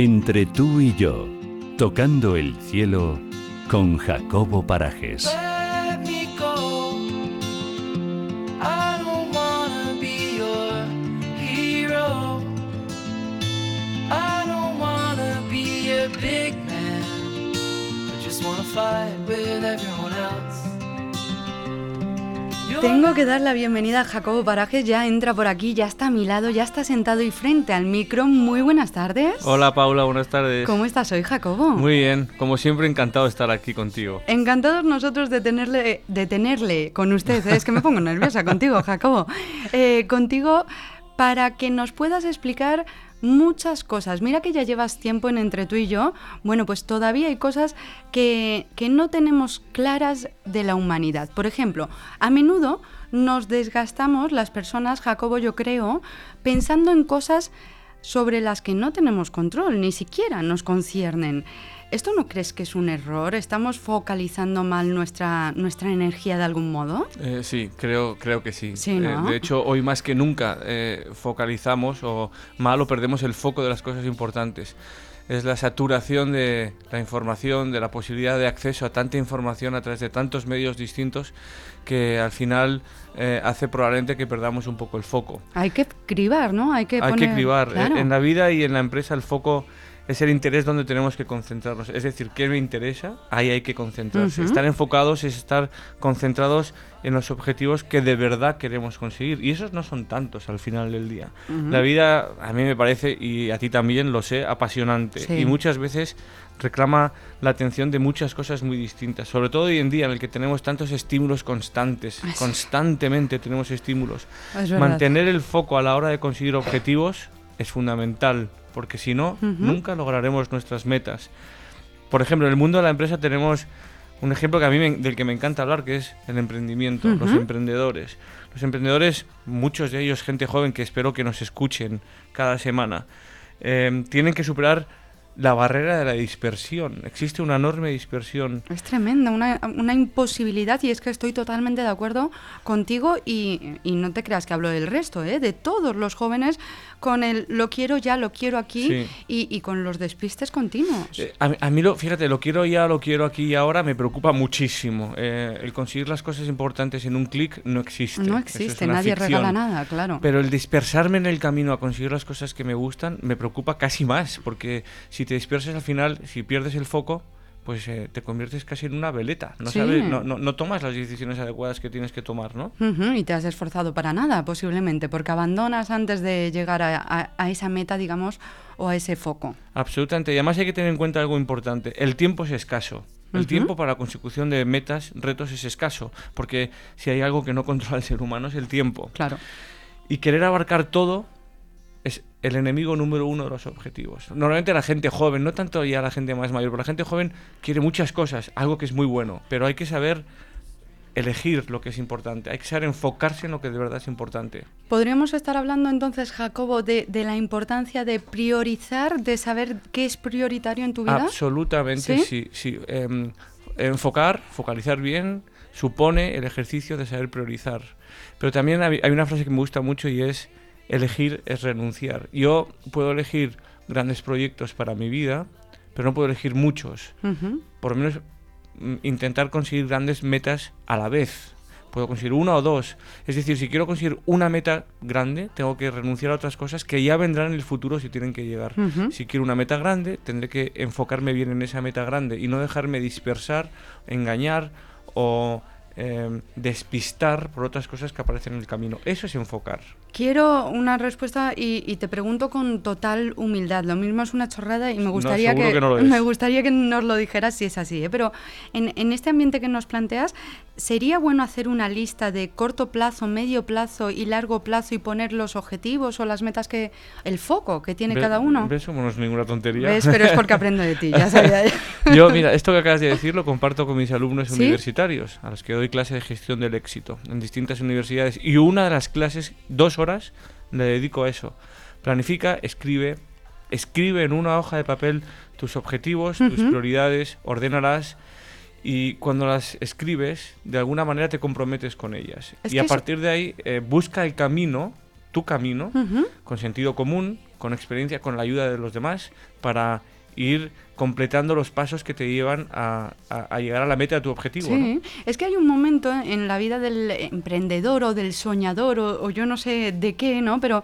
Entre tú y yo, tocando el cielo con Jacobo Parajes. Fight with everyone else. Tengo que dar la bienvenida a Jacobo Parajes, ya entra por aquí, ya está a mi lado, ya está sentado y frente al micro. Muy buenas tardes. Hola Paula, buenas tardes. ¿Cómo estás hoy, Jacobo? Muy bien, como siempre encantado de estar aquí contigo. Encantados nosotros de tenerle, de tenerle con usted. ¿eh? Es que me pongo nerviosa contigo, Jacobo. Eh, contigo para que nos puedas explicar muchas cosas. Mira que ya llevas tiempo en entre tú y yo. Bueno, pues todavía hay cosas que, que no tenemos claras de la humanidad. Por ejemplo, a menudo nos desgastamos las personas, Jacobo, yo creo, pensando en cosas sobre las que no tenemos control, ni siquiera nos conciernen. ¿Esto no crees que es un error? ¿Estamos focalizando mal nuestra, nuestra energía de algún modo? Eh, sí, creo, creo que sí. Sí, ¿no? Eh, de hecho, hoy más que nunca eh, focalizamos o mal o perdemos el foco de las cosas importantes. Es la saturación de la información, de la posibilidad de acceso a tanta información a través de tantos medios distintos que al final eh, hace probablemente que perdamos un poco el foco. Hay que cribar, ¿no? Hay que, Hay poner- que cribar. Eh, claro. En la vida y en la empresa el foco es el interés donde tenemos que concentrarnos. Es decir, ¿qué me interesa? Ahí hay que concentrarse. Estar enfocados es estar concentrados en los objetivos que de verdad queremos conseguir. Y esos no son tantos al final del día. La vida a mí me parece, y a ti también lo sé, apasionante. Sí. Y muchas veces reclama la atención de muchas cosas muy distintas. Sobre todo hoy en día en el que tenemos tantos estímulos constantes. Constantemente tenemos estímulos. Es. Mantener el foco a la hora de conseguir objetivos es fundamental, porque si no, nunca lograremos nuestras metas. Por ejemplo, en el mundo de la empresa tenemos un ejemplo que a mí me- del que me encanta hablar, que es el emprendimiento, los emprendedores. Los emprendedores, muchos de ellos gente joven que espero que nos escuchen cada semana, eh, tienen que superar la barrera de la dispersión. Existe una enorme dispersión Es tremenda, una, una imposibilidad y es que estoy totalmente de acuerdo contigo y, y no te creas que hablo del resto, ¿eh? de todos los jóvenes con el lo quiero ya, lo quiero aquí Sí. y, y con los despistes continuos. Eh, a, mí- a mí, lo, fíjate, lo quiero ya, lo quiero aquí y ahora, me preocupa muchísimo. Eh, el conseguir las cosas importantes en un clic no existe. no es existe, una nadie ficción. regala nada, claro. Pero el dispersarme en el camino a conseguir las cosas que me gustan me preocupa casi más, porque si te dispersas al final, si pierdes el foco, pues eh, te conviertes casi en una veleta. No, Sí. sabes, no, no, no tomas las decisiones adecuadas que tienes que tomar, ¿no? Ujú, y te has esforzado para nada, posiblemente, porque abandonas antes de llegar a, a- a esa meta, digamos, o a ese foco. Absolutamente. Y además hay que tener en cuenta algo importante. El tiempo es escaso. El Ujú. tiempo para la consecución de metas, retos es escaso. Porque si hay algo que no controla el ser humano es el tiempo. Claro. Y querer abarcar todo el enemigo número uno de los objetivos. Normalmente la gente joven, no tanto ya la gente más mayor, pero la gente joven quiere muchas cosas, algo que es muy bueno. Pero hay que saber elegir lo que es importante. Hay que saber enfocarse en lo que de verdad es importante. Podríamos estar hablando entonces, Jacobo, de, de la importancia de priorizar, de saber qué es prioritario en tu vida. Absolutamente, ¿Sí? sí. sí. Em, enfocar, focalizar bien, supone el ejercicio de saber priorizar. Pero también hay una frase que me gusta mucho y es, elegir es renunciar. Yo puedo elegir grandes proyectos para mi vida, pero no puedo elegir muchos. Por lo menos mm, intentar conseguir grandes metas a la vez. Puedo conseguir una o dos. Es decir, si quiero conseguir una meta grande, tengo que renunciar a otras cosas que ya vendrán en el futuro si tienen que llegar. Si quiero una meta grande, tendré que enfocarme bien en esa meta grande y no dejarme dispersar, engañar o eh, despistar por otras cosas que aparecen en el camino. Eso es enfocar. Quiero una respuesta y, y te pregunto con total humildad. Lo mismo es una chorrada y me gustaría que, no me gustaría que nos lo dijeras si es así. ¿eh? Pero en, en este ambiente que nos planteas, ¿sería bueno hacer una lista de corto plazo, medio plazo y largo plazo y poner los objetivos o las metas que el foco que tiene cada uno? ¿Ves cómo no es ninguna tontería? ¿Ves? Pero es porque aprendo de ti, ya sabía. Yo, mira, esto que acabas de decir lo comparto con mis alumnos ¿Sí? universitarios, a los que doy clase de gestión del éxito en distintas universidades. Y una de las clases, dos horas, le dedico a eso. Planifica, escribe, escribe en una hoja de papel tus objetivos, tus prioridades, ordénalas y cuando las escribes, de alguna manera te comprometes con ellas. Es y a partir de ahí, eh, busca el camino, tu camino, con sentido común, con experiencia, con la ayuda de los demás, para ir completando los pasos que te llevan a, a- a llegar a la meta de tu objetivo. ¿no? Sí, es que hay un momento en la vida del emprendedor o del soñador o, o yo no sé de qué, ¿no? Pero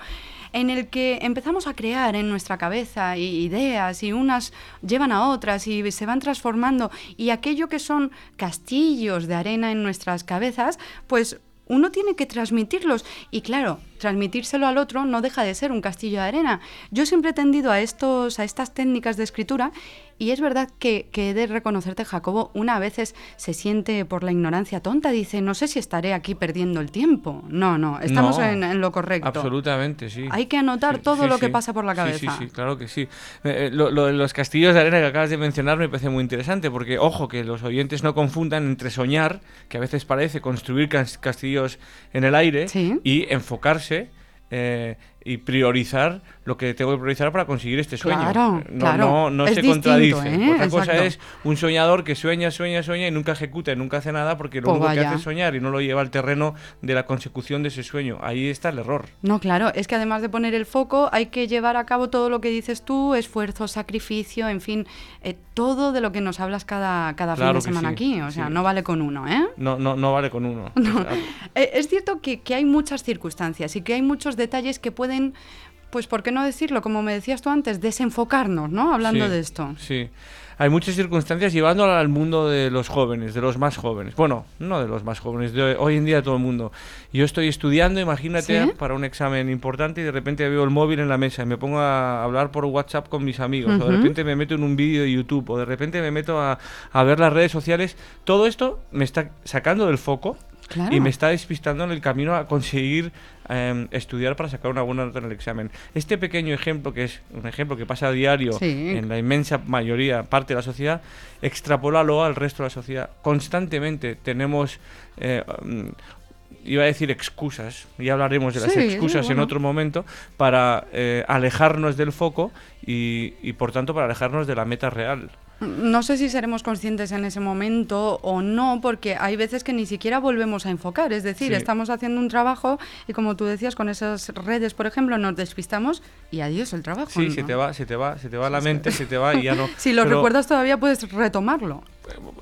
en el que empezamos a crear en nuestra cabeza ideas y unas llevan a otras y se van transformando y aquello que son castillos de arena en nuestras cabezas, pues uno tiene que transmitirlos y claro, transmitírselo al otro no deja de ser un castillo de arena. Yo siempre he tendido a estos a estas técnicas de escritura y es verdad que, que he de reconocerte, Jacobo, una a veces se siente por la ignorancia tonta, dice, no sé si estaré aquí perdiendo el tiempo. No, no, estamos No, en, en lo correcto. Absolutamente, sí. Hay que anotar todo lo que pasa por la Sí, Sí, cabeza. sí, claro que sí. Eh, eh, lo, lo los castillos de arena que acabas de mencionar me parece muy interesante porque, ojo, que los oyentes no confundan entre soñar, que a veces parece construir cas- castillos en el aire, y enfocarse eh, y priorizar lo que tengo que priorizar para conseguir este sueño. Claro, no, claro. no, se distinto, contradice. ¿eh? Otra cosa es un soñador que sueña, sueña, sueña y nunca ejecuta y nunca hace nada porque lo Pues único que hace es soñar y no lo lleva al terreno de la consecución de ese sueño. Ahí está el error. No, claro, es que además de poner el foco hay que llevar a cabo todo lo que dices tú, esfuerzo, sacrificio, en fin, eh, todo de lo que nos hablas cada, cada Claro fin de semana sí, aquí. O sea, sí. no vale con uno, ¿eh? No, no, no vale con uno. O sea, Eh, Es cierto que, que hay muchas circunstancias y que hay muchos detalles que pueden, pues, ¿por qué no decirlo? Como me decías tú antes, desenfocarnos, ¿no? Hablando Sí, de esto. Sí. Hay muchas circunstancias llevándolo al mundo de los jóvenes, de los más jóvenes. Bueno, no de los más jóvenes, de hoy en día todo el mundo. Yo estoy estudiando, imagínate, ¿Sí? para un examen importante y de repente veo el móvil en la mesa y me pongo a hablar por WhatsApp con mis amigos. O de repente me meto en un vídeo de YouTube o de repente me meto a, a ver las redes sociales. Todo esto me está sacando del foco Claro. y me está despistando en el camino a conseguir em, estudiar para sacar una buena nota en el examen. Este pequeño ejemplo, que es un ejemplo que pasa a diario Sí. en la inmensa mayoría, parte de la sociedad, extrapólalo al resto de la sociedad. Constantemente tenemos, eh, mm, iba a decir excusas, ya hablaremos de las Sí, sí, excusas en otro momento, para eh, alejarnos del foco y, y por tanto para alejarnos de la meta real. No sé si seremos conscientes en ese momento o no, porque hay veces que ni siquiera volvemos a enfocar. Es decir, Sí. estamos haciendo un trabajo y como tú decías, con esas redes, por ejemplo, nos despistamos y adiós el trabajo. Sí, se te va, se te va, se te va la mente, se te va y ya no. Si lo pero- recuerdas todavía puedes retomarlo.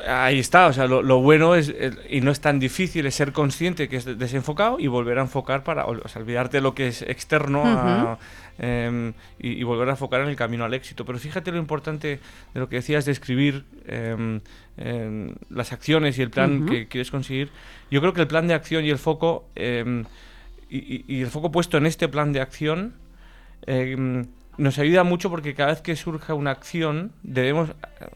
Ahí está, o sea, lo, lo bueno es, eh, y no es tan difícil, es ser consciente que es de- desenfocado y volver a enfocar para, o sea, olvidarte de lo que es externo a- em, y, y volver a enfocar en el camino al éxito. Pero fíjate lo importante de lo que decías de escribir em, em, las acciones y el plan que quieres conseguir. Yo creo que el plan de acción y el foco, y, el foco puesto en este plan de acción, nos ayuda mucho porque cada vez que surja una acción, debemos,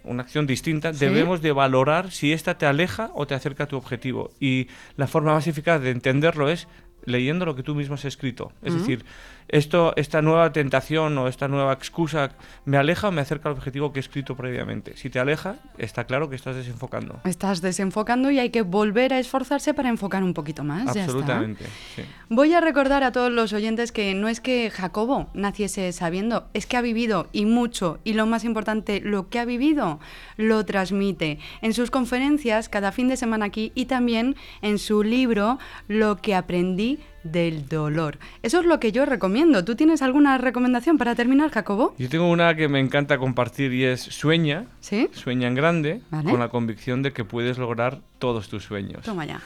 una acción distinta, Sí. debemos de valorar si esta te aleja o te acerca a tu objetivo. Y la forma más eficaz de entenderlo es leyendo lo que tú mismo has escrito. Es Ujú. decir, esto, esta nueva tentación o esta nueva excusa me aleja o me acerca al objetivo que he escrito previamente. Si te aleja, está claro que estás desenfocando. Estás desenfocando y hay que volver a esforzarse para enfocar un poquito más. Absolutamente. sí. Voy a recordar a todos los oyentes que no es que Jacobo naciese sabiendo, es que ha vivido y mucho, y lo más importante, lo que ha vivido lo transmite en sus conferencias cada fin de semana aquí y también en su libro Lo que aprendí del dolor. Eso es lo que yo recomiendo. ¿Tú tienes alguna recomendación para terminar, Jacobo? Yo tengo una que me encanta compartir y es sueña, ¿Sí? sueña en grande, Vale. con la convicción de que puedes lograr todos tus sueños. Toma ya.